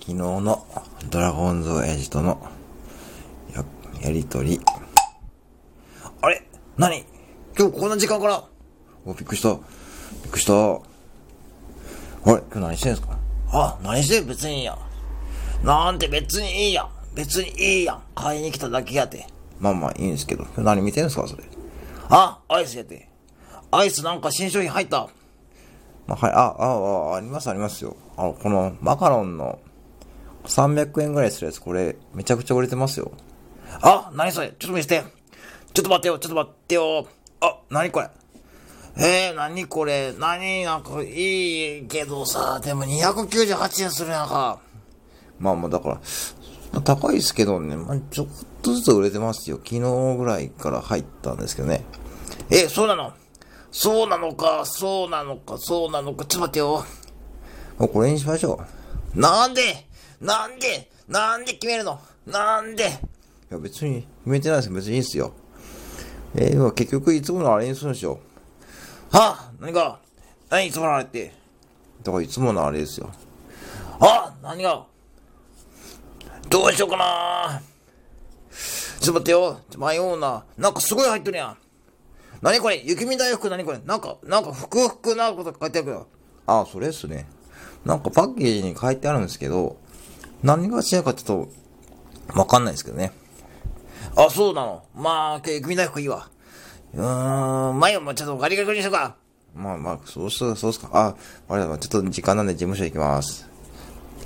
昨日のドラゴンズ親父とのややりとり。あれ？何？今日こんな時間から？お、びっくりした。びっくりした。あれ？今日何してんすか？あ、何してん別にいいや。なんて別にいいや。別にいいや。買いに来ただけやて。まあまあいいんですけど。今日何見てんすか？それ。あ、アイスやて。アイスなんか新商品入った？まあ、はい、あ、あ、あ、ありますありますよ。あの、このマカロンの300円ぐらいするやつ、これ、めちゃくちゃ売れてますよ。あ、何それ？ちょっと見せて。ちょっと待ってよ、ちょっと待ってよ。あ、何これ？えー、何これ？何なんかいいけどさ、でも298円するやんか。まあまあ、だから、高いですけどね、まあ、ちょっとずつ売れてますよ。昨日ぐらいから入ったんですけどね。え、そうなの？そうなのか、そうなのか、そうなのか？ちょっと待ってよ。もうこれにしましょう。なんで？なんでなんで決めるの？なんで？いや別に決めてないです別にいいですよ。えー、結局いつものあれにするんでしょ。は何が？何いつものあれって。だからいつものあれですよ。あ何が？どうしようかなちょっと待ってよ。迷うな。なんかすごい入ってるやん。何これ？雪見大福？何これ？なんか、なんか、ふくふくなこと書いてあるけど。あ、それっすね。なんかパッケージに書いてあるんですけど、何が違うかちょっと、わかんないですけどね。あ、そうなの。まあ、雪見大福いいわ。うーん、前はもうちょっとガリガリにしようか。まあまあ、そうっす、そうっすか。あ、あれだ、ちょっと時間なんで事務所行きます。